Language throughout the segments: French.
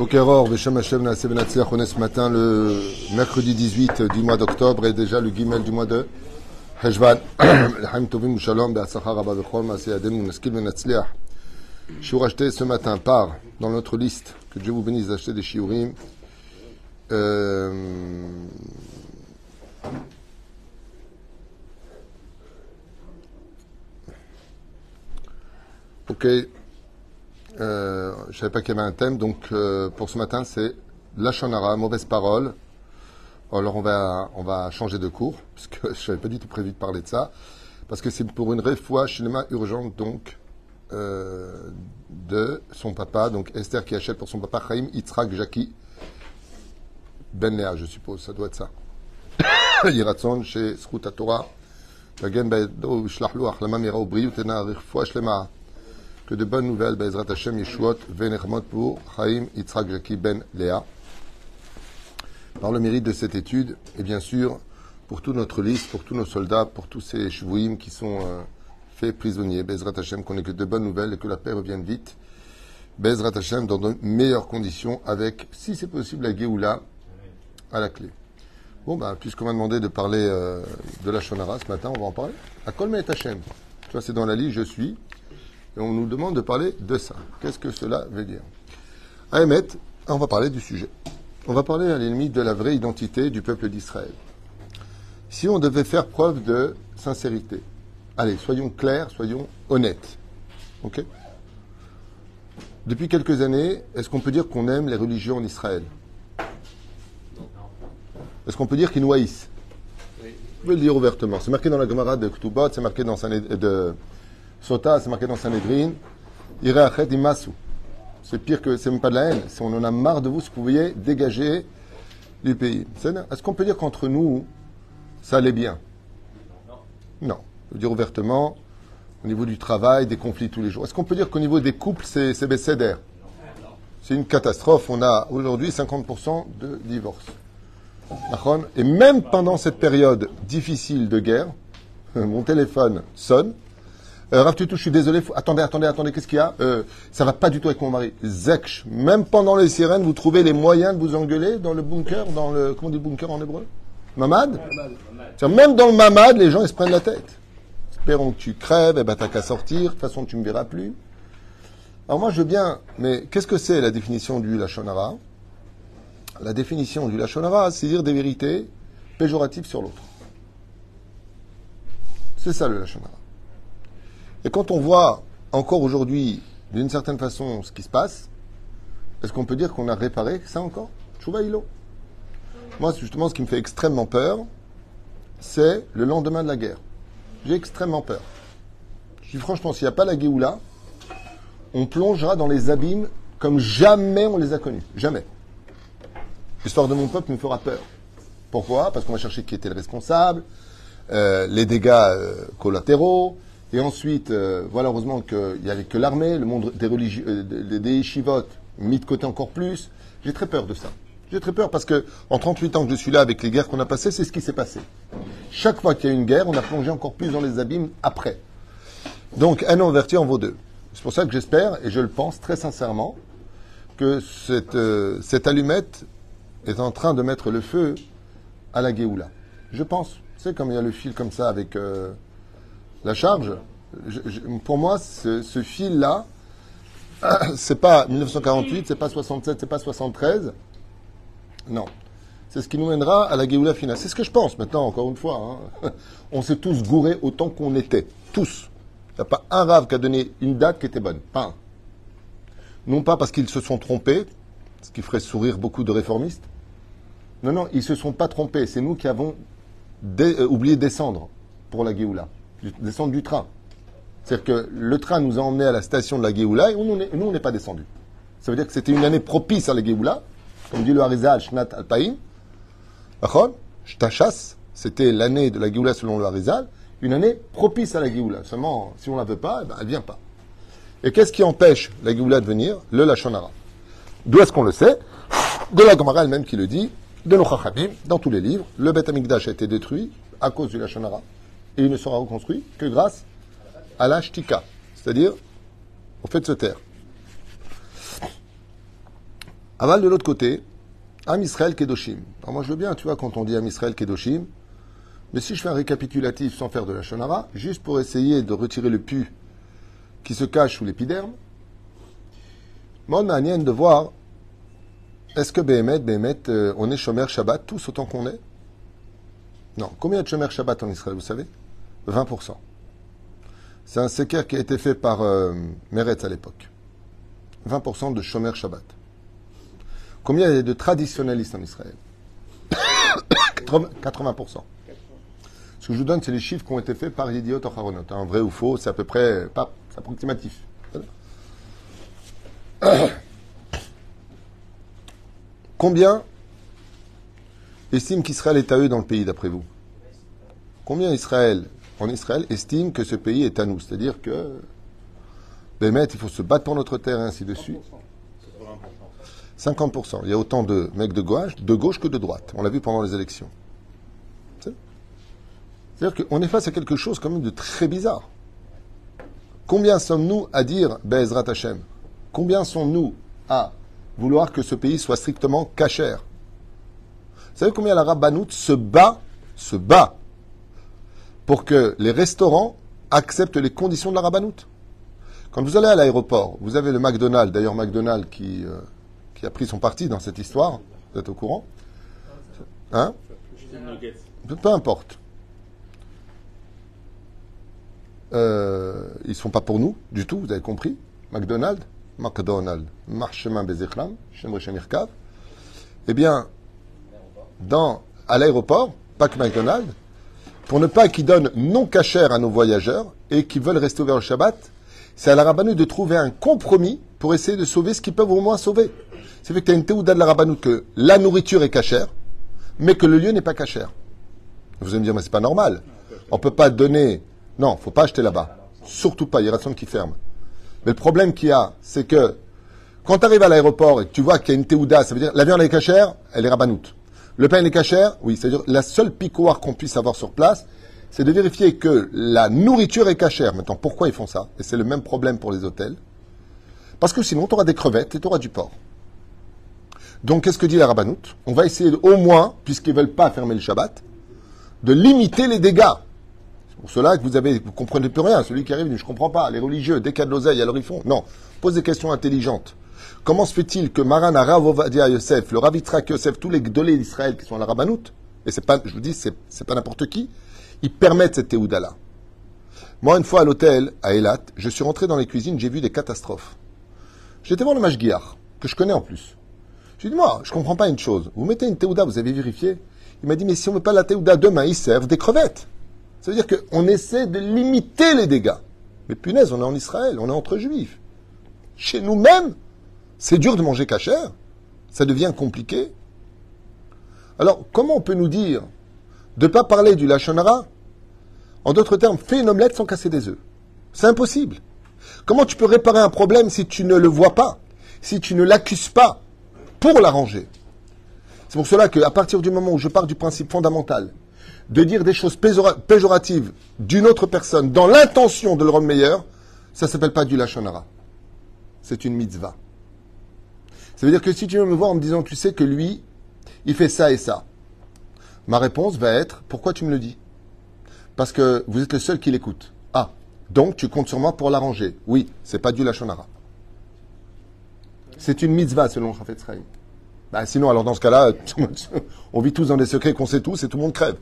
Bokeror, Veshem Hashem on est ce matin le mercredi 18 du mois d'octobre et déjà le guimel du mois de Heshvan. L'Haim Tovim Shalom, Be'atzachar Rabba Bechol, Maaseh Adenu, Naskil Benatzliach. Shiur acheté ce matin par, dans notre liste, que Dieu vous bénisse d'acheter des shiurim. Euh, ok. Euh, je savais pas qu'il y avait un thème, donc euh, pour ce matin, c'est Lachonara, mauvaise parole. Alors on va, on va changer de cours, puisque je n'avais pas du tout prévu de parler de ça, parce que c'est pour une réfoua cinéma urgente, donc, euh, de son papa, donc Esther qui achète pour son papa Chaim Yitzhak Jackie Ben Léa, je suppose, ça doit être ça. Yiratson chez Torah. Que de bonnes nouvelles, Bezrat Hashem Yeshuot, Venermot pour Chaim Yitzhak Ben Léa. Par le mérite de cette étude, et bien sûr, pour toute notre liste, pour tous nos soldats, pour tous ces chevouïms qui sont euh, faits prisonniers, Bezrat Hashem, qu'on ait que de bonnes nouvelles et que la paix revienne vite. Bezrat Hashem dans de meilleures conditions, avec, si c'est possible, la Géoula à la clé. Bon, ben, puisqu'on m'a demandé de parler euh, de la Shonara ce matin, on va en parler. À Kol et Hashem. Tu vois, c'est dans la liste, je suis. Et on nous demande de parler de ça. Qu'est-ce que cela veut dire? À Emet, on va parler du sujet. On va parler à l'ennemi de la vraie identité du peuple d'Israël. Si on devait faire preuve de sincérité, allez, soyons clairs, soyons honnêtes. Ok? Depuis quelques années, est-ce qu'on peut dire qu'on aime les religions en Israël? Est-ce qu'on peut dire qu'ils nous haïssent? Je vais le dire ouvertement. C'est marqué dans la Gemara de Ktubot, c'est marqué dans de Sota, c'est marqué dans Sanhedrin. Ireachet imasu. C'est pire que, c'est même pas de la haine. C'est on en a marre de vous, ce que vous voyez dégager du pays. Est-ce qu'on peut dire qu'entre nous, ça allait bien? Non. Je veux dire ouvertement, au niveau du travail, des conflits tous les jours. Est-ce qu'on peut dire qu'au niveau des couples, c'est c'est bécédaire? C'est une catastrophe. On a aujourd'hui 50% de divorces. Et même pendant cette période difficile de guerre, mon téléphone sonne. Euh, Rav Tutu, je suis désolé. faut- Attendez, attendez, attendez, qu'est-ce qu'il y a euh, Ça va pas du tout avec mon mari. Zekch. Même pendant les sirènes, vous trouvez les moyens de vous engueuler dans le bunker, dans le comment on dit bunker en hébreu? Mamad? Même dans le mamad, les gens ils se prennent la tête. Espérons que tu crèves, et ben t'as qu'à sortir. De toute façon, tu me verras plus. Alors moi, je veux bien. Mais qu'est-ce que c'est la définition du lachonara? La définition du lachonara, c'est dire des vérités péjoratives sur l'autre. C'est ça le lachonara. Et quand on voit encore aujourd'hui, d'une certaine façon, ce qui se passe, est-ce qu'on peut dire qu'on a réparé ça encore? Chouva Hilo. Moi, justement, ce qui me fait extrêmement peur, c'est le lendemain de la guerre. J'ai extrêmement peur. Je dis franchement, s'il n'y a pas la Géoula, on plongera dans les abîmes comme jamais on les a connus. Jamais. L'histoire de mon peuple me fera peur. Pourquoi? Parce qu'on va chercher qui était le responsable, euh, les dégâts euh, collatéraux, et ensuite, euh, voilà, heureusement qu'il n'y avait que l'armée, le monde des religieux, des, mis de côté encore plus. J'ai très peur de ça. J'ai très peur parce que en 38 ans que je suis là avec les guerres qu'on a passées, c'est ce qui s'est passé. Chaque fois qu'il y a une guerre, on a plongé encore plus dans les abîmes après. Donc, un an vertu en vaut deux. C'est pour ça que j'espère, et je le pense très sincèrement, que cette, euh, cette allumette est en train de mettre le feu à la Géoula. Je pense. Sais, comme il y a le fil comme ça avec euh, la charge, pour moi, ce, ce fil-là, c'est pas 1948, c'est pas 67, c'est pas 73. Non. C'est ce qui nous mènera à la Géoula finale. C'est ce que je pense maintenant, encore une fois. hein. On s'est tous gourés autant qu'on était. Tous. Il n'y a pas un rave qui a donné une date qui était bonne. Pas un. Non pas parce qu'ils se sont trompés, ce qui ferait sourire beaucoup de réformistes. Non, non, ils ne se sont pas trompés. C'est nous qui avons euh, oublié de descendre pour la Géoula. Descendre du train. C'est-à-dire que le train nous a emmenés à la station de la Géoula et nous, on n'est pas descendus. Ça veut dire que c'était une année propice à la Géoula. Comme dit le Harizal, Shnat Alpaïm. Shtachas, c'était l'année de la Géoula selon le Harizal. Une année propice à la Géoula. Seulement, si on ne la veut pas, eh ben, elle ne vient pas. Et qu'est-ce qui empêche la Géoula de venir? Le Lachonara. D'où est-ce qu'on le sait? De la Gemara elle-même qui le dit, de nos dans tous les livres, le Beth Amikdash a été détruit à cause du Lachonara. Et il ne sera reconstruit que grâce à la Shtika, c'est-à-dire au fait de se taire. Aval de l'autre côté, Am Israël Kedoshim. Alors moi je veux bien, tu vois, quand on dit Am Israël Kedoshim, mais si je fais un récapitulatif sans faire de la shonara, juste pour essayer de retirer le pu qui se cache sous l'épiderme, moi, on a de voir est-ce que Béhémet, Béhémet, euh, on est Shomer Shabbat tous autant qu'on est? Non. Combien de Shomer Shabbat en Israël, vous savez? 20%. C'est un séquer qui a été fait par euh, Meretz à l'époque. 20% de Shomer Shabbat. Combien il y a de traditionnalistes en Israël? 80%. Ce que je vous donne, c'est les chiffres qui ont été faits par Yediot Ocharonot. Un vrai ou faux, c'est à peu près, pas, approximatif. Combien estime qu'Israël est à eux dans le pays, d'après vous? Combien Israël, en Israël, estime que ce pays est à nous C'est-à-dire que, Bémet, il faut se battre pour notre terre et ainsi de suite. 50%. Il y a autant de mecs de gauche, que de droite. On l'a vu pendant les élections. C'est-à-dire qu'on est face à quelque chose quand même de très bizarre. Combien sommes-nous à dire Bezrat Hashem? Combien sommes-nous à vouloir que ce pays soit strictement cachère Vous savez combien la Rabbanout se bat, se bat pour que les restaurants acceptent les conditions de la Rabbanout Quand vous allez à l'aéroport, vous avez le McDonald's, d'ailleurs McDonald's qui, euh, qui a pris son parti dans cette histoire, vous êtes au courant? Hein? Peu importe. Euh, ils ne sont pas pour nous du tout, vous avez compris. McDonald's, McDonald's, Marchemin Bezichlam, Shemirkav. Eh bien, dans, à l'aéroport, pas que McDonald's, pour ne pas qu'ils donnent non cachère à nos voyageurs et qui veulent rester ouverts au Shabbat, c'est à la Rabbanout de trouver un compromis pour essayer de sauver ce qu'ils peuvent au moins sauver. C'est fait que tu as une théouda de la Rabbanout que la nourriture est cachère, mais que le lieu n'est pas cachère. Vous allez me dire, mais c'est pas normal. On ne peut pas donner non, faut pas acheter là-bas. Surtout pas, il y a personne qui ferme. Mais le problème qu'il y a, c'est que quand tu arrives à l'aéroport et que tu vois qu'il y a une théouda, ça veut dire la viande est cachère, elle est rabanoute. Le pain est cachère, oui, c'est-à-dire la seule picoire qu'on puisse avoir sur place, c'est de vérifier que la nourriture est cachère. Maintenant, pourquoi ils font ça? Et c'est le même problème pour les hôtels. Parce que sinon, tu auras des crevettes et tu auras du porc. Donc, qu'est-ce que dit la rabanoute On va essayer au moins, puisqu'ils ne veulent pas fermer le Shabbat, de limiter les dégâts pour cela que vous avez, comprenez plus rien. Celui qui arrive je comprends pas. Les religieux, dès qu'il y a de l'oseille, alors ils font. Non. Pose des questions intelligentes. Comment se fait-il que Maran Ravovadia Yosef, le Ravitrak Yosef, tous les gdolés d'Israël qui sont à la Rabbanout, et c'est pas, je vous dis, c'est, pas n'importe qui, ils permettent cette théouda-là. Moi, une fois à l'hôtel, à Eilat, je suis rentré dans les cuisines, j'ai vu des catastrophes. J'étais voir le Mashgiach, que je connais en plus. J'ai dit, moi, je comprends pas une chose. Vous mettez une théouda, vous avez vérifié Il m'a dit, mais si on met pas la théouda demain, ils servent des crevettes. Ça veut dire qu'on essaie de limiter les dégâts. Mais punaise, on est en Israël, on est entre juifs. Chez nous-mêmes, c'est dur de manger cachère. Ça devient compliqué. Alors, comment on peut nous dire de ne pas parler du lachonara? En d'autres termes, fais une omelette sans casser des œufs. C'est impossible. Comment tu peux réparer un problème si tu ne le vois pas, si tu ne l'accuses pas pour l'arranger C'est pour cela qu'à partir du moment où je pars du principe fondamental de dire des choses péjoratives d'une autre personne dans l'intention de le rendre meilleur, ça ne s'appelle pas du lachonara. C'est une mitzvah. Ça veut dire que si tu viens me voir en me disant, tu sais que lui, il fait ça et ça, ma réponse va être, pourquoi tu me le dis? Parce que vous êtes le seul qui l'écoute. Ah, donc tu comptes sur moi pour l'arranger. Oui, c'est pas du lachonara. C'est une mitzvah selon Sraïm. Bah, sinon, alors dans ce cas-là, on vit tous dans des secrets qu'on sait tous et tout le monde crève.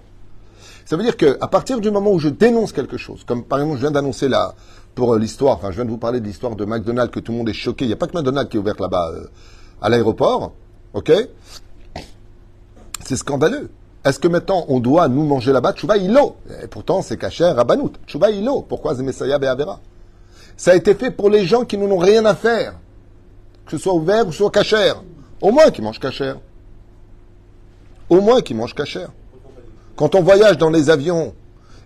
Ça veut dire qu'à partir du moment où je dénonce quelque chose, comme par exemple je viens d'annoncer là, pour euh, l'histoire, enfin je viens de vous parler de l'histoire de McDonald's, que tout le monde est choqué, il n'y a pas que McDonald's qui est ouvert là-bas euh, à l'aéroport, ok C'est scandaleux. Est-ce que maintenant on doit nous manger là-bas Tchouba Ilo Et pourtant c'est caché Rabanout. Tchouba Ilo. Pourquoi Zemessaya Be'avera Ça a été fait pour les gens qui n'ont rien à faire. Que ce soit ouvert ou soit cachère. Au moins qu'ils mangent cachère. Au moins qu'ils mangent cachère. Quand on voyage dans les avions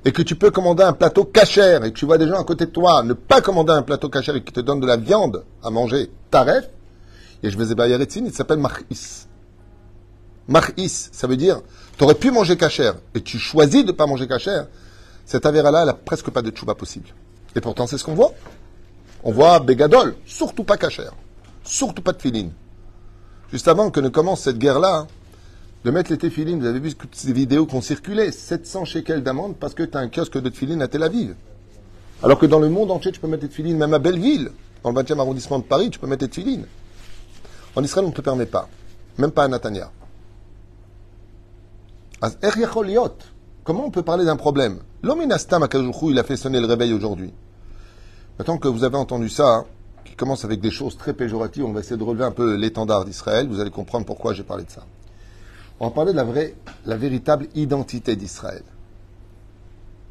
et que tu peux commander un plateau cachère et que tu vois des gens à côté de toi ne pas commander un plateau cachère et qui te donnent de la viande à manger, taref, et je vais Bayaretzin, il s'appelle Mar'is. Mar'is, ça veut dire, tu aurais pu manger cachère et tu choisis de ne pas manger cachère, cette avéra-là, elle n'a presque pas de tchouba possible. Et pourtant, c'est ce qu'on voit. On voit Bégadol, surtout pas cachère, surtout pas de filine. juste avant que ne commence cette guerre-là, hein, de mettre les téfilines. Vous avez vu toutes ces vidéos qui ont circulé 700 shekels d'amende parce que tu as un kiosque de téfilines à Tel Aviv. Alors que dans le monde entier, tu peux mettre des téfilines, même à Belleville, dans le 20e arrondissement de Paris, tu peux mettre des téfilines. En Israël, on ne te permet pas. Même pas à Natania. Comment on peut parler d'un problème? L'ominastam il a fait sonner le réveil aujourd'hui. Maintenant que vous avez entendu ça, hein, qui commence avec des choses très péjoratives, on va essayer de relever un peu l'étendard d'Israël. Vous allez comprendre pourquoi j'ai parlé de ça. On va parler de la vraie, la véritable identité d'Israël.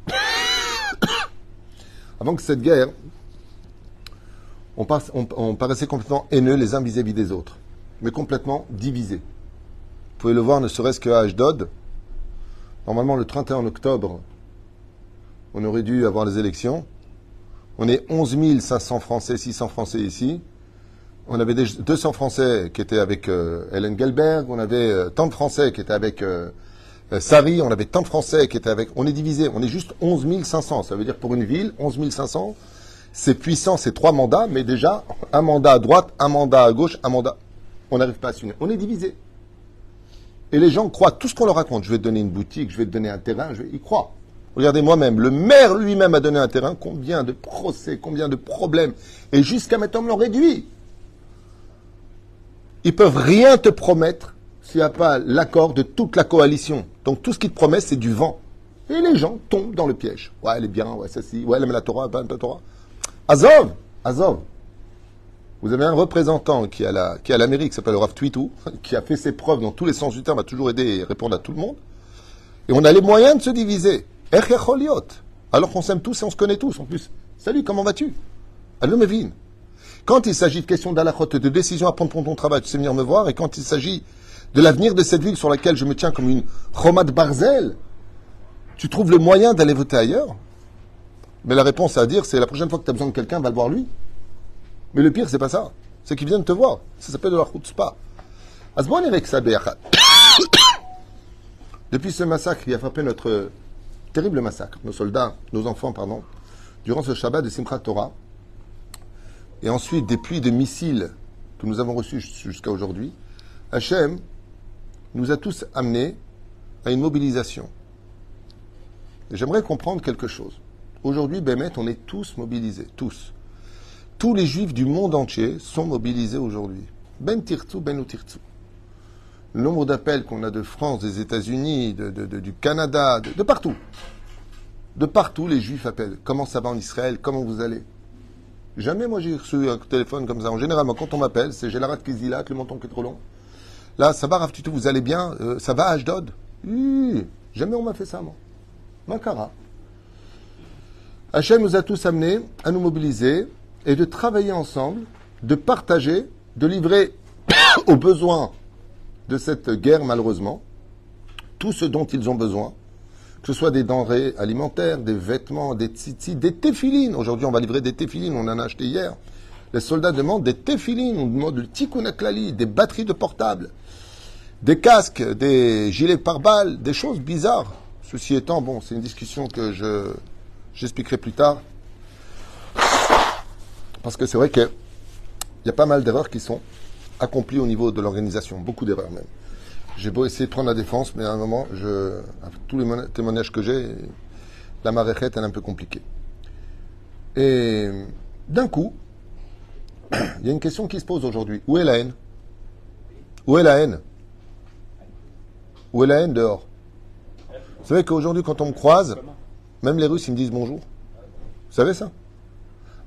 Avant que cette guerre, on, paraissait complètement haineux les uns vis-à-vis des autres, mais complètement divisés. Vous pouvez le voir ne serait-ce qu'à Ashdod. Normalement, le 31 octobre, on aurait dû avoir les élections. On est 11 500 Français, 600 Français ici. On avait 200 Français qui étaient avec euh, Hélène Gelberg, on avait euh, tant de Français qui étaient avec euh, Sari, on avait tant de Français qui étaient avec... On est divisé, on est juste 11 500. Ça veut dire pour une ville, 11 500, c'est puissant, c'est trois mandats, mais déjà, un mandat à droite, un mandat à gauche, un mandat... On n'arrive pas à s'unir. On est divisé. Et les gens croient tout ce qu'on leur raconte. Je vais te donner une boutique, je vais te donner un terrain, je vais... ils croient. Regardez moi-même, le maire lui-même a donné un terrain, combien de procès, combien de problèmes. Et jusqu'à maintenant, on l'ont réduit. Ils peuvent rien te promettre s'il n'y a pas l'accord de toute la coalition. Donc tout ce qu'ils te promettent, c'est du vent. Et les gens tombent dans le piège. Ouais, elle est bien, ouais, ça si, ouais, elle aime la Torah, pas la Torah. Azov, Azov. Vous avez un représentant qui est à l'Amérique, qui s'appelle Rav Twitou, qui a fait ses preuves dans tous les sens du terme, a toujours aidé et répondre à tout le monde. Et on a les moyens de se diviser. Alors qu'on s'aime tous et on se connaît tous en plus. Salut, comment vas-tu? Allô. Quand il s'agit de questions d'alachot, de décisions à prendre pour ton travail, tu sais venir me voir. Et quand il s'agit de l'avenir de cette ville sur laquelle je me tiens comme une Romade Barzel, tu trouves le moyen d'aller voter ailleurs? Mais la réponse à dire, c'est la prochaine fois que tu as besoin de quelqu'un, va le voir lui. Mais le pire, c'est pas ça. C'est qu'il vient de te voir. Ça s'appelle de la spa. Depuis ce massacre qui a frappé notre terrible massacre, nos soldats, nos enfants, pardon, durant ce Shabbat de Simchat Torah, et ensuite des pluies de missiles que nous avons reçus jusqu'à aujourd'hui, Hachem nous a tous amenés à une mobilisation. J'aimerais comprendre quelque chose. Aujourd'hui, Bémet, on est tous mobilisés, tous. Tous les juifs du monde entier sont mobilisés aujourd'hui. Ben tirtu, ben ou Le nombre d'appels qu'on a de France, des États-Unis, du Canada, de partout. De partout, les juifs appellent. Comment ça va en Israël? Comment vous allez? Jamais moi j'ai reçu un téléphone comme ça. En général, quand on m'appelle, c'est j'ai la rate Kizilat, le menton qui est trop long. Là, ça va, Rav vous allez bien? Euh, Ça va, Ashdod? Jamais on m'a fait ça, moi. Makara. Hachem nous a tous amenés à nous mobiliser et de travailler ensemble, de partager, de livrer aux besoins de cette guerre, malheureusement, tout ce dont ils ont besoin, que ce soit des denrées alimentaires, des vêtements, des tzitzit, des téfilines. Aujourd'hui, on va livrer des téfilines, on en a acheté hier. Les soldats demandent des téfilines, on demande du tikkun des batteries de portables, des casques, des gilets pare-balles, des choses bizarres. Ceci étant, bon, c'est une discussion que je j'expliquerai plus tard. Parce que c'est vrai qu'il y a pas mal d'erreurs qui sont accomplies au niveau de l'organisation, beaucoup d'erreurs même. J'ai beau essayer de prendre la défense, mais à un moment, je, tous les témoignages que j'ai, la maréchette, est un peu compliquée. Et d'un coup, il y a une question qui se pose aujourd'hui. Où est la haine? Où est la haine? Où est la haine dehors? Vous savez qu'aujourd'hui, quand on me croise, même les Russes, ils me disent bonjour. Vous savez ça?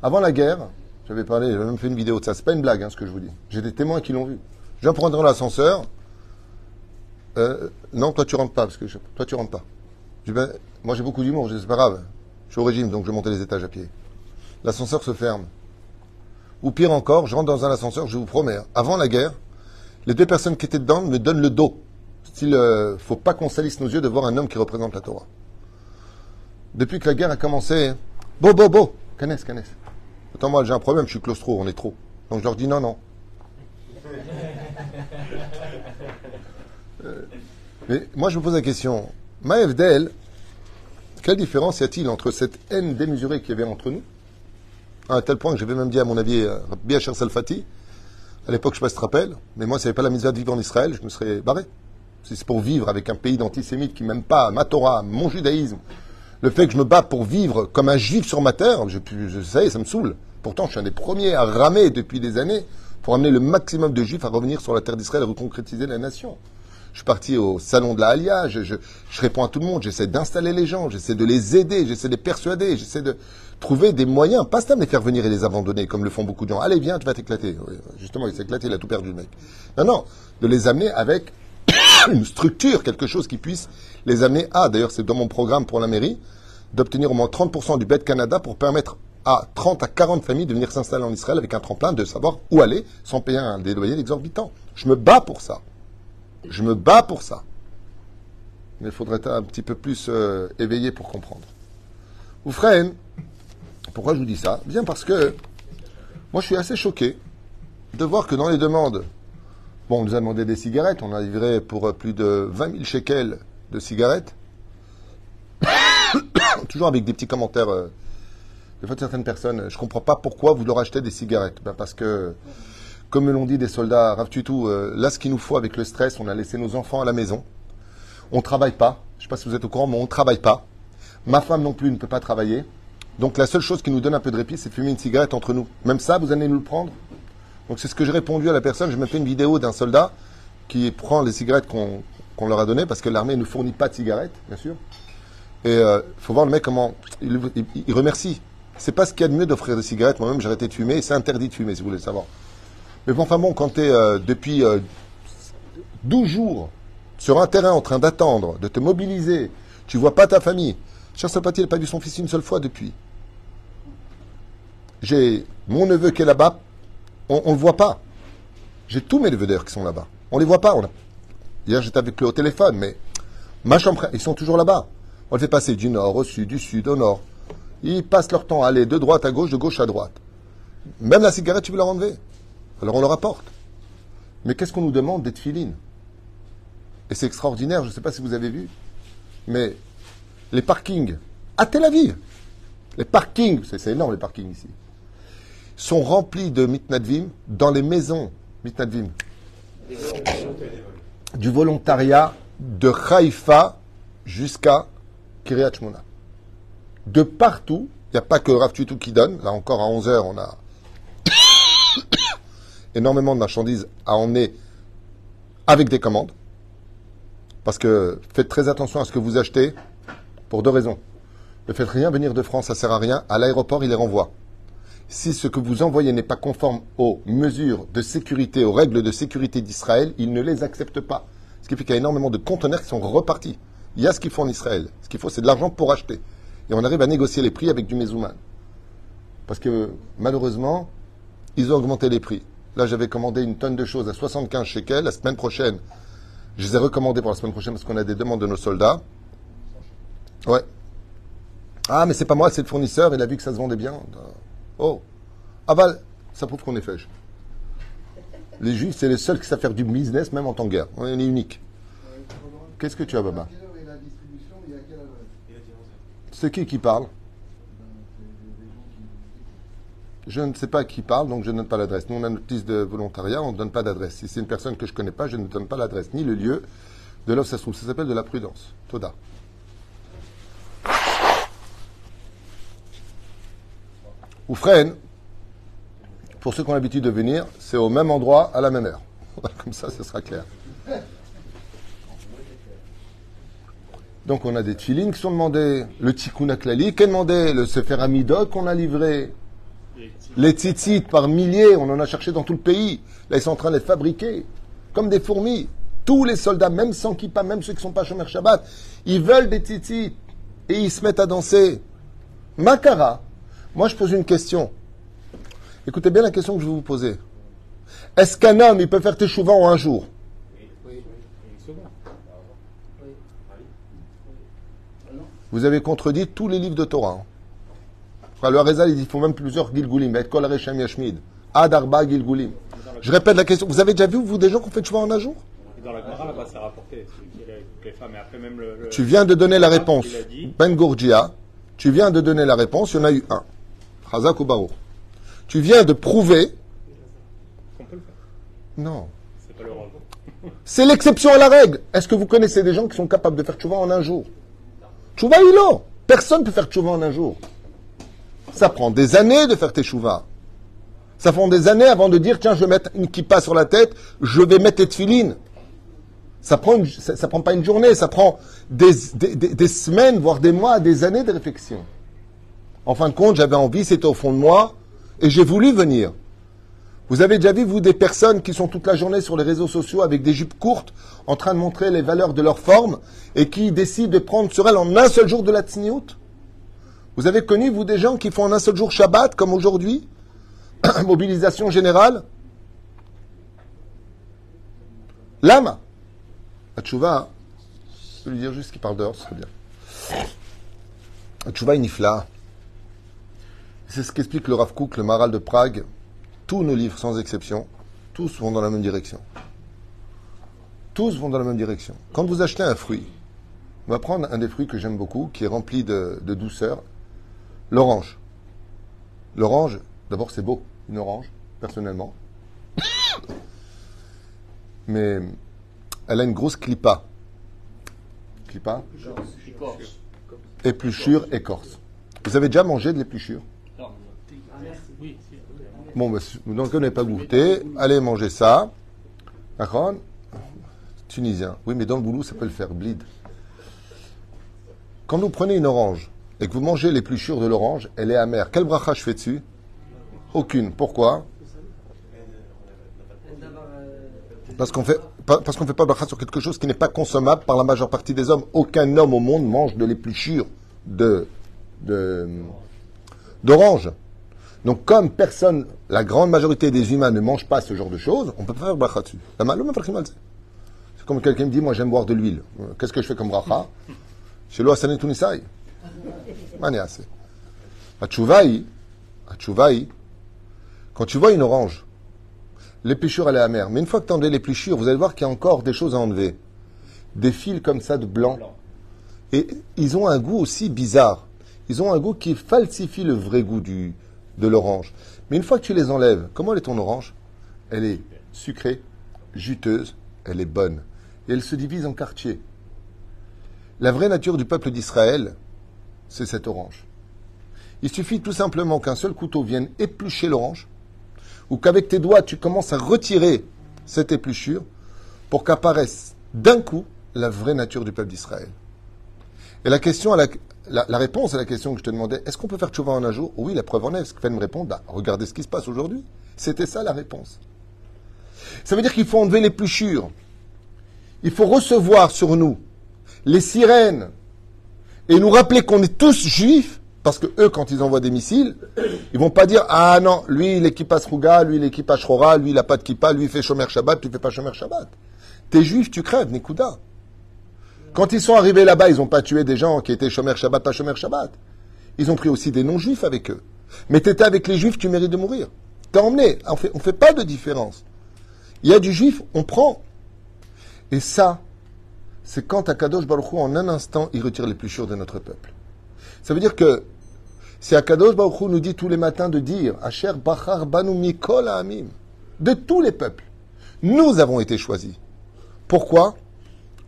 Avant la guerre, j'avais parlé, j'avais même fait une vidéo de ça. C'est pas une blague, hein, ce que je vous dis. J'ai des témoins qui l'ont vu. Je viens prendre l'ascenseur, euh, non, toi tu rentres pas, parce que toi tu rentres pas. Ben, moi j'ai beaucoup d'humour, c'est pas grave. Je suis au régime, donc je monter les étages à pied. L'ascenseur se ferme. Ou pire encore, je rentre dans un ascenseur, je vous promets, hein. avant la guerre, les deux personnes qui étaient dedans me donnent le dos. Style, euh, faut pas qu'on salisse nos yeux de voir un homme qui représente la Torah. Depuis que la guerre a commencé, beau, beau, beau, canesse, canesse. Attends, moi j'ai un problème, je suis claustro, on est trop. Donc je leur dis non, non. Mais moi, je me pose la question, Maëvdel, quelle différence y a-t-il entre cette haine démesurée qu'il y avait entre nous, à tel point que j'avais même dit, à mon avis, Biachar Salfati, À l'époque, je sais pas si tu te rappelles, mais moi, s'il n'y avait pas la misère de vivre en Israël, je me serais barré. Si c'est pour vivre avec un pays d'antisémites qui m'aime pas ma Torah, mon judaïsme, le fait que je me bats pour vivre comme un juif sur ma terre, je, je, ça ça me saoule. Pourtant, je suis un des premiers à ramer depuis des années pour amener le maximum de juifs à revenir sur la terre d'Israël et reconcrétiser la nation. Je suis parti au salon de la Alia, je réponds à tout le monde, j'essaie d'installer les gens, j'essaie de les aider, j'essaie de les persuader, j'essaie de trouver des moyens, pas seulement les faire venir et les abandonner comme le font beaucoup de gens. Allez, viens, tu vas t'éclater. justement, il s'est éclaté, il a tout perdu, le mec. Non, non, de les amener avec une structure, quelque chose qui puisse les amener à, d'ailleurs c'est dans mon programme pour la mairie, d'obtenir au moins 30% du BED Canada pour permettre à 30 à 40 familles de venir s'installer en Israël avec un tremplin, de savoir où aller sans payer un des loyers exorbitants. Je me bats pour ça. Je me bats pour ça. Mais il faudrait être un petit peu plus euh, éveillé pour comprendre. Ou frère, pourquoi je vous dis ça? Bien parce que moi je suis assez choqué de voir que dans les demandes, bon, on nous a demandé des cigarettes, on a livré pour euh, plus de 20 000 shekels de cigarettes, toujours avec des petits commentaires. Euh, fois, certaines personnes, je ne comprends pas pourquoi vous leur achetez des cigarettes. Ben parce que comme me l'ont dit des soldats, Rav Tutu, euh, là, ce qu'il nous faut avec le stress, on a laissé nos enfants à la maison. On ne travaille pas. Je ne sais pas si vous êtes au courant, mais on ne travaille pas. Ma femme non plus ne peut pas travailler. Donc la seule chose qui nous donne un peu de répit, c'est de fumer une cigarette entre nous. Même ça, vous allez nous le prendre? Donc c'est ce que j'ai répondu à la personne. Je me fais une vidéo d'un soldat qui prend les cigarettes qu'on leur a données, parce que l'armée ne fournit pas de cigarettes, bien sûr. Et il euh, faut voir le mec comment... Il, il, remercie. C'est pas ce qu'il y a de mieux d'offrir des cigarettes. Moi-même, j'ai arrêté de fumer. C'est interdit de fumer, si vous voulez le savoir. Mais bon, enfin bon, quand tu es euh, depuis 12 euh, jours sur un terrain en train d'attendre, de te mobiliser, tu vois pas ta famille. Cher Sapati n'a pas vu son fils une seule fois depuis. J'ai mon neveu qui est là-bas, on ne le voit pas. J'ai tous mes neveux d'ailleurs qui sont là-bas. On les voit pas. Hier j'étais avec eux au téléphone, mais ma chambre, ils sont toujours là-bas. On les fait passer du nord au sud, du sud au nord. Ils passent leur temps à aller de droite à gauche, de gauche à droite. Même la cigarette, tu veux la enlever. Alors on leur apporte. Mais qu'est-ce qu'on nous demande d'être filine? Et c'est extraordinaire, je ne sais pas si vous avez vu, mais les parkings à Tel Aviv, les parkings, c'est énorme les parkings ici, sont remplis de mitnadvim dans les maisons mitnadvim du volontariat de Haïfa jusqu'à Kiryat Shmona. De partout, il n'y a pas que Rav qui donne, là encore à 11h on a énormément de marchandises à emmener avec des commandes. Parce que faites très attention à ce que vous achetez pour deux raisons. Ne faites rien venir de France, ça sert à rien. À l'aéroport, il les renvoie. Si ce que vous envoyez n'est pas conforme aux mesures de sécurité, aux règles de sécurité d'Israël, il ne les accepte pas. Ce qui fait qu'il y a énormément de conteneurs qui sont repartis. Il y a ce qu'il faut en Israël. Ce qu'il faut, c'est de l'argent pour acheter. Et on arrive à négocier les prix avec du Mezouman. Parce que malheureusement, ils ont augmenté les prix. Là, j'avais commandé une tonne de choses à 75 shekels. La semaine prochaine, je les ai recommandées pour la semaine prochaine parce qu'on a des demandes de nos soldats. Ouais. Ah, mais c'est pas moi, c'est le fournisseur. Il a vu que ça se vendait bien. Oh. Ah bah, ça prouve qu'on est fèche. Les juifs, c'est les seuls qui savent faire du business, même en temps de guerre. On est unique. Qu'est-ce que tu as, Baba C'est qui qui parle? Je ne sais pas qui parle, donc je ne donne pas l'adresse. Nous, on a une notice de volontariat, on ne donne pas d'adresse. Si c'est une personne que je ne connais pas, je ne donne pas l'adresse ni le lieu de là où ça se trouve. Ça s'appelle de la prudence. Toda. Ou freine, pour ceux qui ont l'habitude de venir, c'est au même endroit, à la même heure. Comme ça, ce sera clair. Donc on a des tfilines qui sont demandés, le tikkun aklali qui est demandé, le sefer amidot qu'on a livré, les tzitzit par milliers, on en a cherché dans tout le pays. Là, ils sont en train de les fabriquer comme des fourmis. Tous les soldats, même sans kippa, même ceux qui ne sont pas Shomer Shabbat, ils veulent des tzitzit et ils se mettent à danser. Makara, moi je pose une question. Écoutez bien la question que je vais vous poser. Est-ce qu'un homme, il peut faire teshuva en un jour? Vous avez contredit tous les livres de Torah. Hein le Harizal, il dit qu'il faut même plusieurs Gilgulim. Yashmid. Adarba Gilgulim. Je répète la question. Vous avez déjà vu, vous, des gens qui ont fait choix en un jour? Dans la là-bas, c'est rapporté. Les femmes, et après même le, Tu viens de donner la réponse. Ben Gourgia, tu viens de donner la réponse, il y en a eu un. Ou Tu viens de prouver Non. C'est pas le rôle. C'est l'exception à la règle. Est-ce que vous connaissez des gens qui sont capables de faire tchouva en un jour? Tchouva ilo. Personne ne peut faire tchouva en un jour. Ça prend des années de faire tes chouvas. Ça prend des années avant de dire, tiens, je vais mettre une kippa sur la tête, je vais mettre tes tefilines. Ça prend, une- ça, ça prend pas une journée, ça prend des, des- des- des semaines, voire des mois, des années de réflexion. En fin de compte, j'avais envie, c'était au fond de moi, et j'ai voulu venir. Vous avez déjà vu, vous, des personnes qui sont toute la journée sur les réseaux sociaux avec des jupes courtes, en train de montrer les valeurs de leur forme, et qui décident de prendre sur elles en un seul jour de la tsniout Vous avez connu, vous, des gens qui font en un seul jour Shabbat, comme aujourd'hui? Mobilisation générale Lama La tchouva, je peux lui dire juste qu'il parle dehors, ce serait bien. La tchouva est nifla. C'est ce qu'explique le Rav Kook, le Maral de Prague. Tous nos livres, sans exception, tous vont dans la même direction. Tous vont dans la même direction. Quand vous achetez un fruit, on va prendre un des fruits que j'aime beaucoup, qui est rempli de, de douceur, l'orange. L'orange, d'abord c'est beau, une orange, personnellement. Mais elle a une grosse clipa. Clipa Épluchure, écorce. Vous avez déjà mangé de l'épluchure? Bon, bah, donc vous n'avez pas goûté, allez manger ça. D'accord? Tunisien. Oui, mais dans le boulot, ça peut le faire, bleed. Quand vous prenez une orange et que vous mangez l'épluchure de l'orange, elle est amère. Quel bracha je fais dessus? Aucune. Pourquoi? Parce qu'on fait qu'on fait pas bracha sur quelque chose qui n'est pas consommable par la majeure partie des hommes. Aucun homme au monde mange de l'épluchure d'orange. Donc, comme personne, la grande majorité des humains ne mangent pas ce genre de choses, on peut pas faire bracha dessus. C'est comme quelqu'un me dit, moi j'aime boire de l'huile. Qu'est-ce que je fais comme bracha? Chez lui, Hassané Tunisai. Atchouvaï, quand tu vois une orange, l'épluchure elle est amère. Mais une fois que tu enlèves l'épluchure, vous allez voir qu'il y a encore des choses à enlever. Des fils comme ça de blanc. Et ils ont un goût aussi bizarre. Ils ont un goût qui falsifie le vrai goût du, de l'orange. Mais une fois que tu les enlèves, comment est ton orange? Elle est sucrée, juteuse, elle est bonne. Et elle se divise en quartiers. La vraie nature du peuple d'Israël, c'est cette orange. Il suffit tout simplement qu'un seul couteau vienne éplucher l'orange, ou qu'avec tes doigts tu commences à retirer cette épluchure pour qu'apparaisse d'un coup la vraie nature du peuple d'Israël. Et la question, la, réponse à la question que je te demandais, est-ce qu'on peut faire tchouva en un jour? Oui, la preuve en est. Ce que fait me répondre, bah, regardez ce qui se passe aujourd'hui. C'était ça la réponse. Ça veut dire qu'il faut enlever l'épluchure. Il faut recevoir sur nous les sirènes et nous rappeler qu'on est tous juifs, parce que eux, quand ils envoient des missiles, ils vont pas dire ah non, lui il est kippa sruga, lui il est kippa lui il a pas de kippa, lui il fait shomer shabbat, tu fais pas shomer shabbat. T'es juif, tu crèves, Nikuda. Quand ils sont arrivés là-bas, ils n'ont pas tué des gens qui étaient shomer shabbat, pas shomer shabbat. Ils ont pris aussi des non-juifs avec eux. Mais t'étais avec les juifs, tu mérites de mourir. T'es emmené. On fait, on fait pas de différence. Il y a du juif, on prend. Et ça, c'est quand Akadosh Baruch Hu, en un instant, il retire l'épluchure de notre peuple. Ça veut dire que si Akadosh Baruch Hu nous dit tous les matins de dire Asher Bachar Banu Mikol Amim, de tous les peuples, nous avons été choisis. Pourquoi?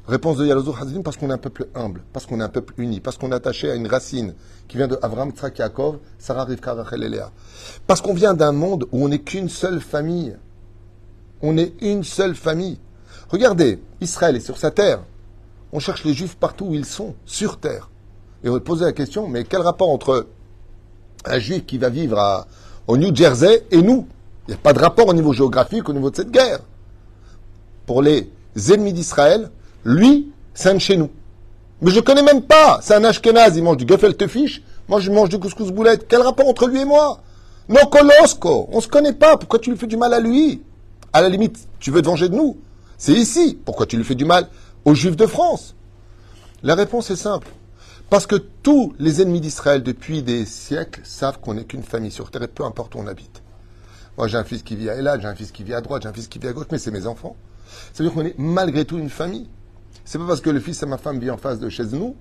Réponse de Yalozur Hazim, parce qu'on est un peuple humble, parce qu'on est un peuple uni, parce qu'on est attaché à une racine qui vient de Avram, Tzrak, Yaakov, Sarah, Rivka, Rachel et Léa. Parce qu'on vient d'un monde où on n'est qu'une seule famille. On est une seule famille. Regardez, Israël est sur sa terre. On cherche les juifs partout où ils sont, sur terre. Et on va poser la question, mais quel rapport entre un juif qui va vivre à, au New Jersey et nous? Il n'y a pas de rapport au niveau géographique, au niveau de cette guerre. Pour les ennemis d'Israël, lui, c'est un de chez nous. Mais je connais même pas. C'est un Ashkenaz, il mange du gefilte fish. Moi, je mange du couscous boulette. Quel rapport entre lui et moi? Non, Kolosko. On se connaît pas. Pourquoi tu lui fais du mal à lui? À la limite, tu veux te venger de nous. C'est ici. Pourquoi tu lui fais du mal aux Juifs de France? La réponse est simple. Parce que tous les ennemis d'Israël depuis des siècles savent qu'on n'est qu'une famille sur terre et peu importe où on habite. Moi, j'ai un fils qui vit à Elad, j'ai un fils qui vit à droite, j'ai un fils qui vit à gauche, mais c'est mes enfants. Ça veut dire qu'on est malgré tout une famille. C'est pas parce que le fils de ma femme vit en face de chez nous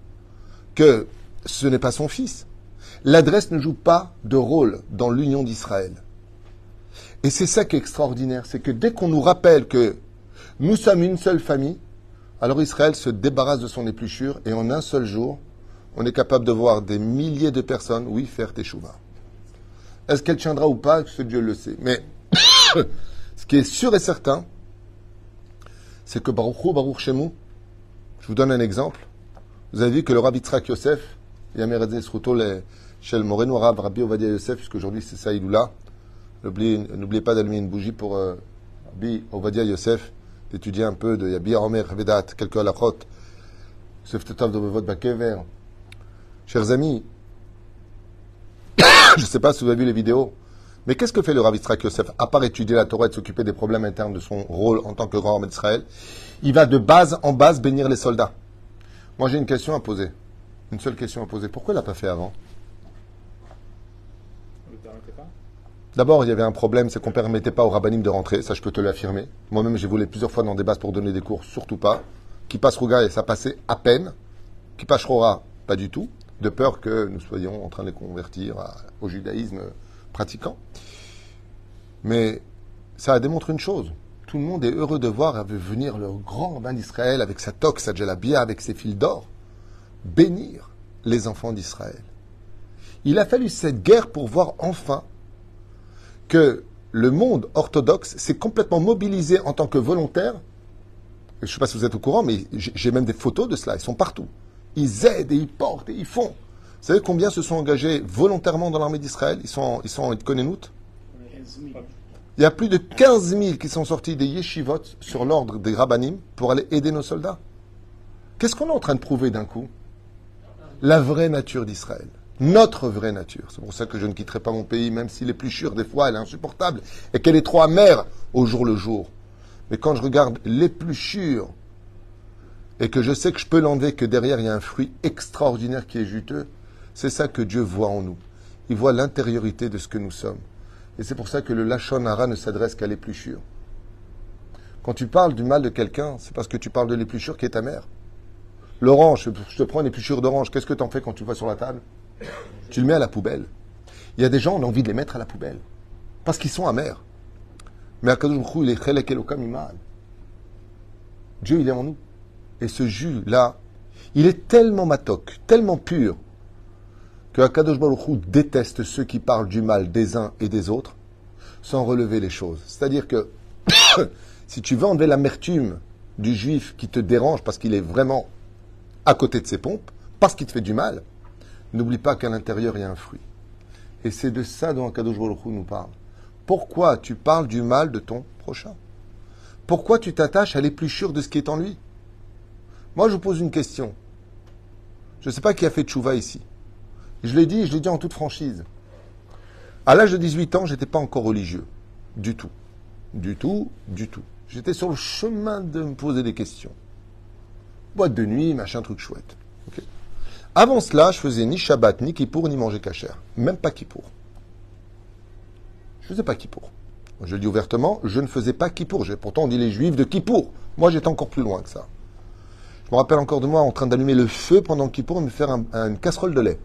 que ce n'est pas son fils. L'adresse ne joue pas de rôle dans l'union d'Israël. Et c'est ça qui est extraordinaire, c'est que dès qu'on nous rappelle que nous sommes une seule famille, alors Israël se débarrasse de son épluchure et en un seul jour, on est capable de voir des milliers de personnes, oui, faire teshuva. Est-ce qu'elle tiendra ou pas Ce Dieu le sait. Mais ce qui est sûr et certain, c'est que Baruch Hu, Baruch je vous donne un exemple. Vous avez vu que le Rabbi Tzrak Yosef, Yameradze Sruto, Shel Moreno Rab, Rabbi Ovadia Yosef, puisqu'aujourd'hui c'est là. N'oubliez pas d'allumer une bougie pour euh, Rabbi Ovadia Yosef, d'étudier un peu de Yabi Omer Vedat, quelques halachot, Yosef Tetov de Vovot Bakever. Chers amis, je ne sais pas si vous avez vu les vidéos, mais qu'est-ce que fait le Rav Yitzhak Yosef À part étudier la Torah et s'occuper des problèmes internes de son rôle en tant que grand homme d'Israël, il va de base en base bénir les soldats. Moi, j'ai une question à poser. Une seule question à poser. Pourquoi il l'a pas fait avant? D'abord, il y avait un problème, c'est qu'on ne permettait pas aux rabbinim de rentrer, ça je peux te l'affirmer. Moi-même, j'ai voulu plusieurs fois dans des bases pour donner des cours, surtout pas. Qui passe Rouga et ça passait à peine. Qui passe Rora, pas du tout, de peur que nous soyons en train de les convertir au judaïsme pratiquant. Mais ça a démontré une chose. Tout le monde est heureux de voir venir le grand rabbin d'Israël avec sa toque, sa djellabia, avec ses fils d'or, bénir les enfants d'Israël. Il a fallu cette guerre pour voir enfin que le monde orthodoxe s'est complètement mobilisé en tant que volontaire. Je ne sais pas si vous êtes au courant, mais j'ai même des photos de cela. Ils sont partout. Ils aident et ils portent et ils font. Vous savez combien se sont engagés volontairement dans l'armée d'Israël? Ils sont, ils sont en Il y a plus de 15 000 qui sont sortis des yeshivot sur l'ordre des rabbanim pour aller aider nos soldats. Qu'est-ce qu'on est en train de prouver d'un coup? La vraie nature d'Israël. Notre vraie nature. C'est pour ça que je ne quitterai pas mon pays, même si l'épluchure, des fois, elle est insupportable et qu'elle est trop amère au jour le jour. Mais quand je regarde l'épluchure et que je sais que je peux l'enlever, que derrière il y a un fruit extraordinaire qui est juteux, c'est ça que Dieu voit en nous. Il voit l'intériorité de ce que nous sommes. Et c'est pour ça que le Lachon Hara ne s'adresse qu'à l'épluchure. Quand tu parles du mal de quelqu'un, c'est parce que tu parles de l'épluchure qui est ta mère. L'orange, je te prends une épluchure d'orange, qu'est-ce que tu en fais quand tu le vois sur la table? Tu le mets à la poubelle. Il y a des gens, qui ont envie de les mettre à la poubelle. Parce qu'ils sont amers. Mais à il est. Dieu, il est en nous. Et ce jus-là, il est tellement matok, tellement pur, que Akadosh Baruch déteste ceux qui parlent du mal des uns et des autres sans relever les choses. C'est-à-dire que si tu veux enlever l'amertume du juif qui te dérange parce qu'il est vraiment à côté de ses pompes, parce qu'il te fait du mal, n'oublie pas qu'à l'intérieur il y a un fruit. Et c'est de ça dont Akadosh Baruch nous parle. Pourquoi tu parles du mal de ton prochain? Pourquoi tu t'attaches à l'épluchure de ce qui est en lui? Moi, je vous pose une question. Je ne sais pas qui a fait tchouva ici. Je l'ai dit, je l'ai dit en toute franchise. À l'âge de 18 ans, je n'étais pas encore religieux. Du tout. Du tout, du tout. J'étais sur le chemin de me poser des questions. Boîte de nuit, machin, truc chouette. Avant cela, je faisais ni Shabbat, ni Kippour, ni manger cachère. Même pas Kippour. Je faisais pas Kippour. Je le dis ouvertement, je ne faisais pas Kippour. Pourtant, on dit les Juifs de Kippour. Moi, j'étais encore plus loin que ça. Je me rappelle encore de moi en train d'allumer le feu pendant Kippour et me faire une casserole de lait.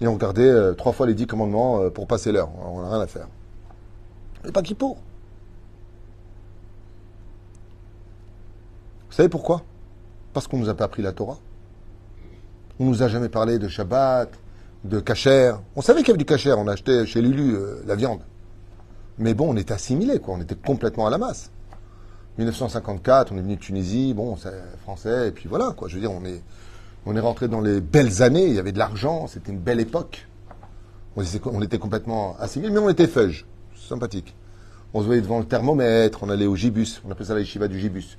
Et on regardait euh, trois fois les dix commandements euh, pour passer l'heure. On n'a rien à faire. Mais pas qui pour. Vous savez pourquoi? Parce qu'on ne nous a pas appris la Torah. On ne nous a jamais parlé de Shabbat, de Kacher. On savait qu'il y avait du Kacher. On achetait chez Lulu euh, la viande. Mais bon, on était assimilés, quoi. On était complètement à la masse. 1954, on est venu de Tunisie, bon, c'est français, et puis voilà, quoi. Je veux dire, on est, on est rentré dans les belles années, il y avait de l'argent, c'était une belle époque. On était complètement assimilés, mais on était feuge, sympathique. On se voyait devant le thermomètre, on allait au gibus, on appelait ça la yeshiva du gibus.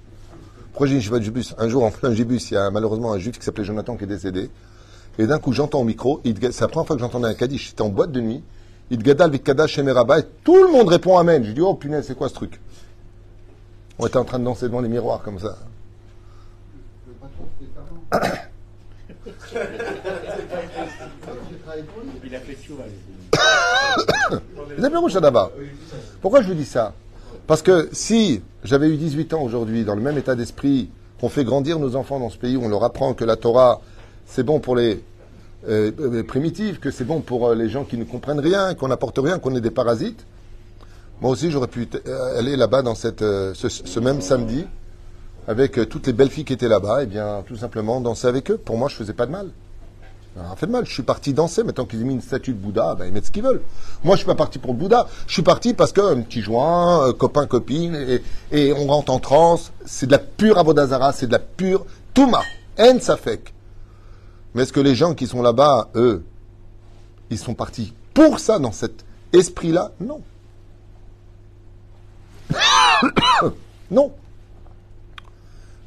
Pourquoi j'ai du gibus? Un jour, en plein gibus, il y a malheureusement un juif qui s'appelait Jonathan qui est décédé. Et d'un coup, j'entends au micro, c'est la première fois que j'entendais un kaddish, c'était en boîte de nuit, il gadal kadash et tout le monde répond Amen. J'ai dit, oh punaise, c'est quoi ce truc? On était en train de danser devant les miroirs comme ça. Il a fait Pourquoi je vous dis ça? Parce que si j'avais eu 18 ans aujourd'hui, dans le même état d'esprit, qu'on fait grandir nos enfants dans ce pays, où on leur apprend que la Torah, c'est bon pour les euh, euh, primitifs, que c'est bon pour euh, les gens qui ne comprennent rien, qu'on n'apporte rien, qu'on est des parasites, Moi aussi, j'aurais pu euh, aller là-bas dans euh, ce même samedi avec euh, toutes les belles filles qui étaient là-bas, et bien tout simplement danser avec eux. Pour moi, je faisais pas de mal. Ça fait de mal. Je suis parti danser. Maintenant qu'ils ont mis une statue de Bouddha, ben, ils mettent ce qu'ils veulent. Moi, je suis pas parti pour le Bouddha. Je suis parti parce que un petit joint, euh, copain, copine, et, on rentre en transe. C'est de la pure Avodazara, c'est de la pure Touma. En Safek. Mais est-ce que les gens qui sont là-bas, eux, ils sont partis pour ça, dans cet esprit-là? Non. non.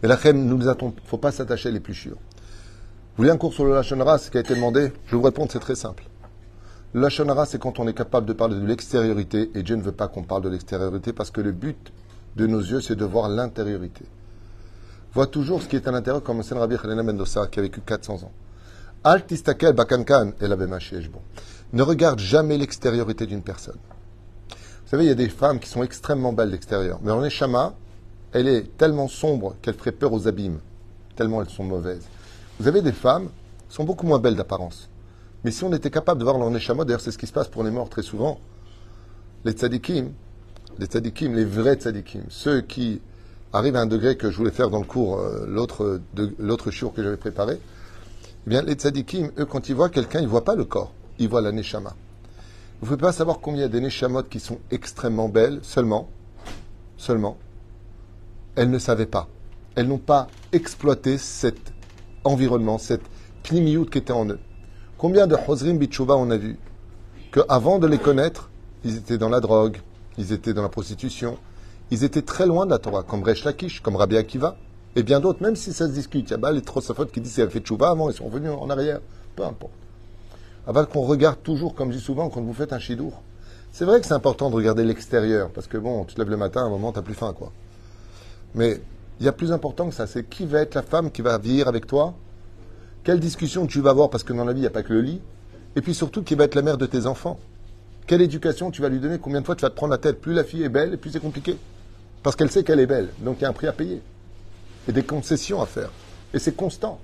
Mais la crème, nous ne faut pas s'attacher à l'épluchure. Vous voulez un cours sur le Lachonara, ce qui a été demandé? Je vous répondre, c'est très simple. Le Lachonara, c'est quand on est capable de parler de l'extériorité, et Dieu ne veut pas qu'on parle de l'extériorité, parce que le but de nos yeux, c'est de voir l'intériorité. Vois toujours ce qui est à l'intérieur, comme le Rabbi Khalena Mendoza, qui a vécu 400 ans. Al tistakel bakankan et la bon. Ne regarde jamais l'extériorité d'une personne. Vous savez, il y a des femmes qui sont extrêmement belles d'extérieur, mais en échama, elle est tellement sombre qu'elle ferait peur aux abîmes, tellement elles sont mauvaises. Vous avez des femmes qui sont beaucoup moins belles d'apparence. Mais si on était capable de voir leur neshama, d'ailleurs c'est ce qui se passe pour les morts très souvent, les tzadikim, les tzadikim, les vrais tzadikim, ceux qui arrivent à un degré que je voulais faire dans le cours, euh, l'autre, jour que j'avais préparé, eh bien les tzadikim, eux, quand ils voient quelqu'un, ils ne voient pas le corps, ils voient la neshama. Vous ne pouvez pas savoir combien il y a des neshamot qui sont extrêmement belles, seulement, seulement, elles ne savaient pas. Elles n'ont pas exploité cet environnement, cette pnimiout qui était en eux. Combien de Hozrim Bichouba on a vu qu'avant de les connaître, ils étaient dans la drogue, ils étaient dans la prostitution, ils étaient très loin de la Torah, comme Resh Lakish, comme Rabbi Akiva, et bien d'autres, même si ça se discute. Il y a les Trosafot qui disent qu'ils avaient fait avant, ils sont revenus en arrière, peu importe. Avant qu'on regarde toujours, comme je dis souvent, quand vous faites un chidour. C'est vrai que c'est important de regarder l'extérieur, parce que bon, tu te lèves le matin, à un moment, tu n'as plus faim, quoi. Mais il y a plus important que ça, c'est qui va être la femme qui va vivre avec toi, quelle discussion tu vas avoir, parce que dans la vie, il n'y a pas que le lit, et puis surtout, qui va être la mère de tes enfants? Quelle éducation tu vas lui donner, combien de fois tu vas te prendre la tête? Plus la fille est belle, plus c'est compliqué. Parce qu'elle sait qu'elle est belle, donc il y a un prix à payer. Et des concessions à faire. Et c'est constant.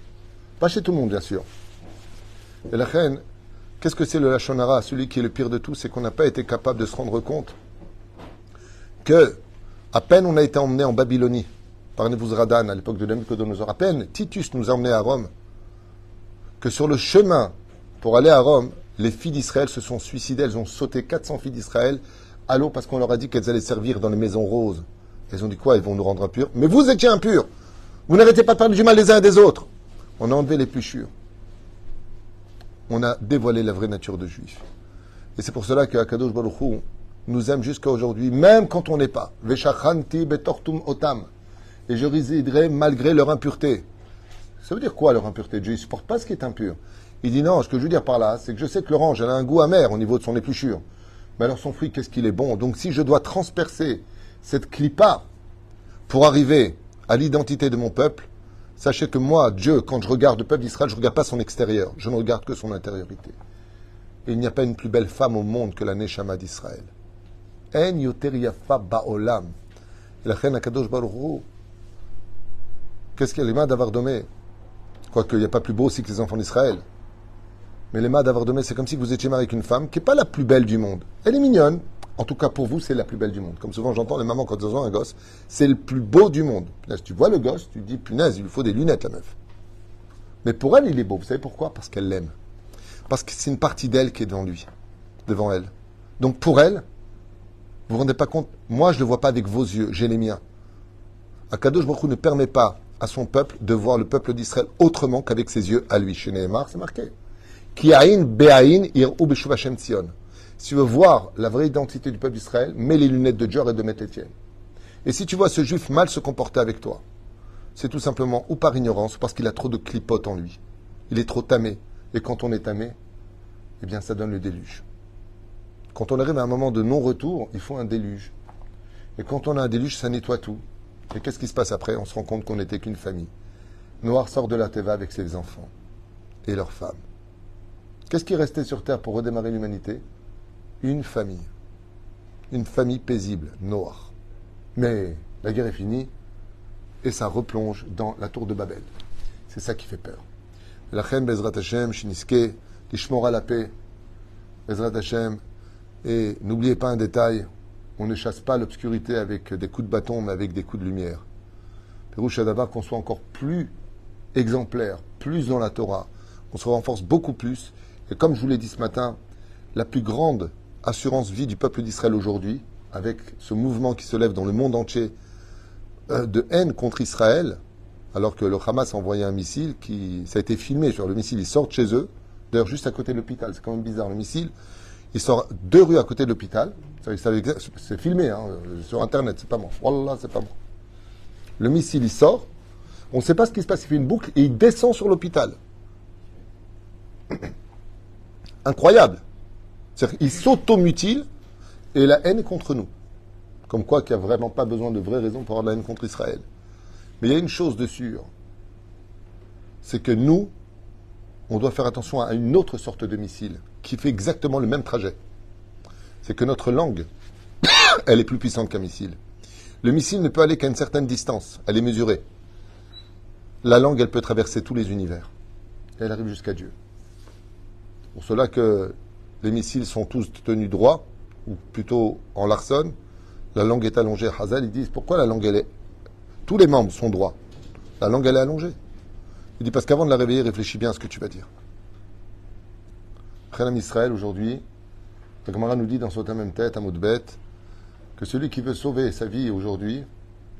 Pas chez tout le monde, bien sûr. Et la reine, qu'est-ce que c'est le Lachonara? Celui qui est le pire de tout, c'est qu'on n'a pas été capable de se rendre compte que à peine on a été emmené en Babylonie par Nebuzradan à l'époque de Nabucodonosor, à peine Titus nous a emmenés à Rome, que sur le chemin pour aller à Rome, les filles d'Israël se sont suicidées, elles ont sauté 400 filles d'Israël à l'eau parce qu'on leur a dit qu'elles allaient servir dans les maisons roses. Elles ont dit quoi? Ils vont nous rendre impurs. Mais vous étiez impurs Vous n'arrêtez pas de parler du mal les uns des autres. On a enlevé les pluchures. On a dévoilé la vraie nature de juif. Et c'est pour cela que Akadosh Baruch nous aime jusqu'à aujourd'hui, même quand on n'est pas. Betortum otam. Et je résiderai malgré leur impureté. Ça veut dire quoi leur impureté? Dieu ne supporte pas ce qui est impur. Il dit non, ce que je veux dire par là, c'est que je sais que l'orange, elle a un goût amer au niveau de son épluchure. Mais alors son fruit, qu'est-ce qu'il est bon? Donc si je dois transpercer cette clipa pour arriver à l'identité de mon peuple, sachez que moi, Dieu, quand je regarde le peuple d'Israël, je ne regarde pas son extérieur, je ne regarde que son intériorité. Et il n'y a pas une plus belle femme au monde que la Neshama d'Israël. Qu'est-ce qu'il y a mains d'Avardomé Quoique, il n'y a pas plus beau aussi que les enfants d'Israël. Mais les mains d'Avardomé, c'est comme si vous étiez marié avec une femme qui n'est pas la plus belle du monde. Elle est mignonne. En tout cas, pour vous, c'est la plus belle du monde. Comme souvent, j'entends les mamans quand elles ont un gosse, c'est le plus beau du monde. Tu vois le gosse, tu dis, punaise, il lui faut des lunettes, la meuf. Mais pour elle, il est beau. Vous savez pourquoi? Parce qu'elle l'aime. Parce que c'est une partie d'elle qui est devant lui, devant elle. Donc pour elle, vous vous rendez pas compte Moi, je ne le vois pas avec vos yeux, j'ai les miens. Akadosh Baruch ne permet pas à son peuple de voir le peuple d'Israël autrement qu'avec ses yeux à lui. Chez Nehemar, c'est marqué. Kiain be'ain sion. Si tu veux voir la vraie identité du peuple d'Israël, mets les lunettes de Dior et de Etienne. Et si tu vois ce juif mal se comporter avec toi, c'est tout simplement ou par ignorance ou parce qu'il a trop de clipotes en lui. Il est trop tamé. Et quand on est tamé, eh bien ça donne le déluge. Quand on arrive à un moment de non-retour, il faut un déluge. Et quand on a un déluge, ça nettoie tout. Et qu'est-ce qui se passe après? On se rend compte qu'on n'était qu'une famille. Noir sort de la Teva avec ses enfants et leurs femmes. Qu'est-ce qui restait sur Terre pour redémarrer l'humanité? Une famille. Une famille paisible, Noir. Mais la guerre est finie et ça replonge dans la tour de Babel. C'est ça qui fait peur. La Bezrat Hashem, Shiniske, Lishmora la paix, Bezrat Hashem, et n'oubliez pas un détail, on ne chasse pas l'obscurité avec des coups de bâton, mais avec des coups de lumière. Pérouche d'abord qu'on soit encore plus exemplaire, plus dans la Torah, qu'on se renforce beaucoup plus. Et comme je vous l'ai dit ce matin, la plus grande assurance vie du peuple d'Israël aujourd'hui, avec ce mouvement qui se lève dans le monde entier euh, de haine contre Israël, alors que le Hamas a envoyé un missile qui, ça a été filmé, sur le missile, il sort de chez eux, d'ailleurs juste à côté de l'hôpital, c'est quand même bizarre, le missile, il sort deux rues à côté de l'hôpital, c'est filmé hein, sur Internet, c'est pas moi, Wallah, c'est pas moi. Le missile, il sort, on ne sait pas ce qui se passe, il fait une boucle et il descend sur l'hôpital. Incroyable. Il s'automutile et la haine est contre nous. Comme quoi qu'il n'y a vraiment pas besoin de vraies raisons pour avoir de la haine contre Israël. Mais il y a une chose de sûre, c'est que nous, on doit faire attention à une autre sorte de missile qui fait exactement le même trajet. C'est que notre langue, elle est plus puissante qu'un missile. Le missile ne peut aller qu'à une certaine distance, elle est mesurée. La langue, elle peut traverser tous les univers. Elle arrive jusqu'à Dieu. Pour cela que les missiles sont tous tenus droits, ou plutôt en Larson, la langue est allongée. Hazal, ils disent pourquoi la langue elle est. Tous les membres sont droits. La langue elle est allongée. Il dit parce qu'avant de la réveiller, réfléchis bien à ce que tu vas dire. Khalam Israël aujourd'hui, la Gemara nous dit dans son même tête, à Moudbet, que celui qui veut sauver sa vie aujourd'hui,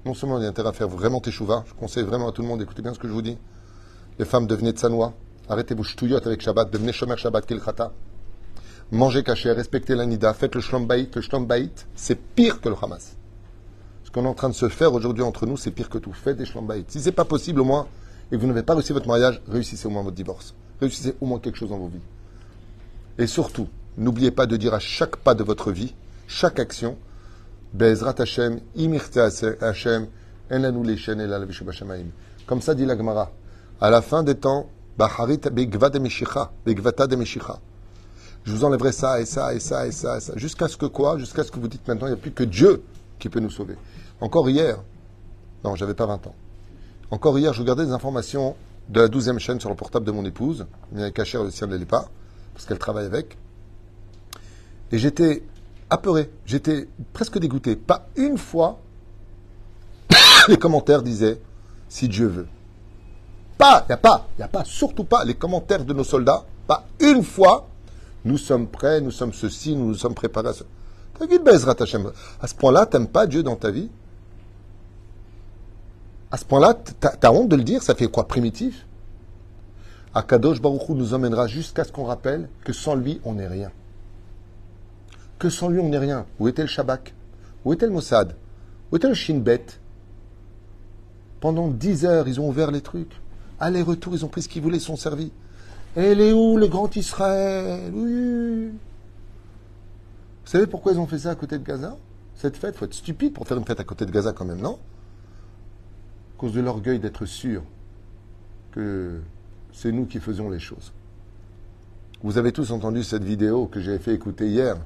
non seulement il y a intérêt à faire vraiment teshuva, je conseille vraiment à tout le monde d'écouter bien ce que je vous dis. Les femmes devenez tsanois, arrêtez vos ch'touillottes avec Shabbat, devenez shomer Shabbat kilchata. Mangez caché, respectez l'anida, faites le shlombaït. Le shlombaït, c'est pire que le Hamas. Ce qu'on est en train de se faire aujourd'hui entre nous, c'est pire que tout. Faites des shlombaït. Si c'est pas possible au moins, et vous n'avez pas réussi votre mariage, réussissez au moins votre divorce. Réussissez au moins quelque chose dans vos vies. Et surtout, n'oubliez pas de dire à chaque pas de votre vie, chaque action, Bezrat Hashem, Hashem, Comme ça dit la Gemara. À la fin des temps, je vous enlèverai ça et ça et ça et ça et ça. Jusqu'à ce que quoi? Jusqu'à ce que vous dites maintenant, il n'y a plus que Dieu qui peut nous sauver. Encore hier, non, j'avais pas 20 ans. Encore hier, je regardais des informations de la douzième chaîne sur le portable de mon épouse, mais caché le sien ne l'est pas, parce qu'elle travaille avec. Et j'étais apeuré, j'étais presque dégoûté. Pas une fois, les commentaires disaient si Dieu veut. Pas, il n'y a pas, il n'y a pas, surtout pas les commentaires de nos soldats. Pas une fois, nous sommes prêts, nous sommes ceci, nous nous sommes préparés à ça. À ce point-là, t'aimes pas Dieu dans ta vie? À ce point-là, t'as honte de le dire Ça fait quoi Primitif? Akadosh Baruch nous emmènera jusqu'à ce qu'on rappelle que sans lui, on n'est rien que sans lui, on n'est rien. Où était le Shabak? Où était le Mossad? Où était le Shinbet? Pendant dix heures, ils ont ouvert les trucs. Aller-retour, ils ont pris ce qu'ils voulaient, ils sont servis. Et elle est où le grand Israël? Oui. Vous savez pourquoi ils ont fait ça à côté de Gaza? Cette fête, faut être stupide pour faire une fête à côté de Gaza quand même, non? Cause de l'orgueil d'être sûr que c'est nous qui faisons les choses. Vous avez tous entendu cette vidéo que j'ai fait écouter hier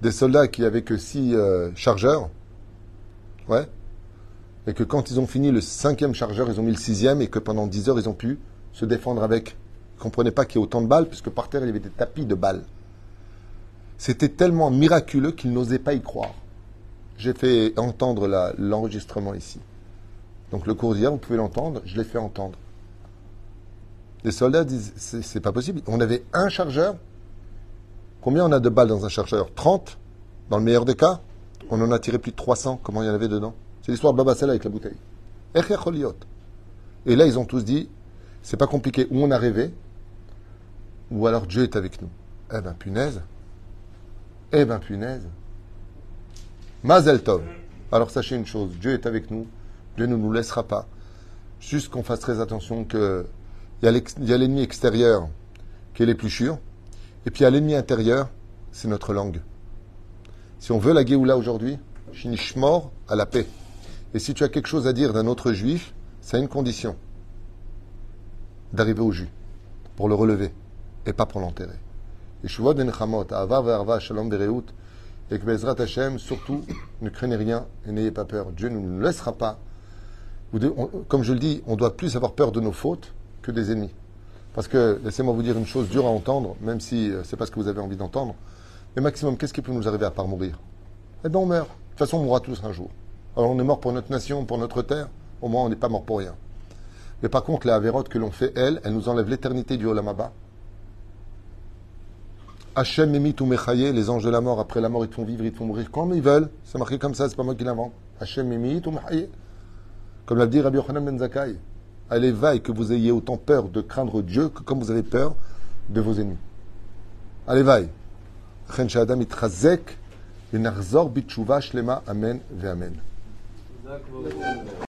des soldats qui avaient que six euh, chargeurs, ouais, et que quand ils ont fini le cinquième chargeur, ils ont mis le sixième, et que pendant dix heures, ils ont pu se défendre avec. Ils ne comprenaient pas qu'il y ait autant de balles, puisque par terre, il y avait des tapis de balles. C'était tellement miraculeux qu'ils n'osaient pas y croire. J'ai fait entendre l'enregistrement ici. Donc le cours d'hier, vous pouvez l'entendre, je l'ai fait entendre. Les soldats disent, c'est pas possible. On avait un chargeur, Combien on a de balles dans un chargeur? 30 Dans le meilleur des cas On en a tiré plus de 300. Comment il y en avait dedans? C'est l'histoire de Baba avec la bouteille. Et là, ils ont tous dit c'est pas compliqué. Ou on a rêvé, ou alors Dieu est avec nous. Eh ben, punaise. Eh ben, punaise. Mazel Tov. Alors, sachez une chose Dieu est avec nous. Dieu ne nous laissera pas. Juste qu'on fasse très attention qu'il y a l'ennemi extérieur qui est l'épluchure et puis à l'ennemi intérieur, c'est notre langue. Si on veut la Géoula aujourd'hui, mort à la paix. Et si tu as quelque chose à dire d'un autre juif, a une condition d'arriver au jus, pour le relever, et pas pour l'enterrer. Et Shalom et que Bezrat Hashem, surtout, ne craignez rien et n'ayez pas peur. Dieu ne nous laissera pas. Comme je le dis, on doit plus avoir peur de nos fautes que des ennemis. Parce que, laissez-moi vous dire une chose dure à entendre, même si euh, c'est pas ce que vous avez envie d'entendre. Mais maximum, qu'est-ce qui peut nous arriver à part mourir? Eh ben on meurt. De toute façon, on mourra tous un jour. Alors on est mort pour notre nation, pour notre terre. Au moins, on n'est pas mort pour rien. Mais par contre, la avérote que l'on fait, elle, elle nous enlève l'éternité du Olamaba. Hachem Emit ou Mechaye, les anges de la mort, après la mort, ils te font vivre, ils te font mourir comme ils veulent. C'est marqué comme ça, c'est pas moi qui l'invente. Hachem Emit ou Mechaye. Comme l'a dit Rabbi Yochanan Ben Zakkai. Allez, vaille que vous ayez autant peur de craindre Dieu que comme vous avez peur de vos ennemis. Allez, Itchazek, Amen, Amen.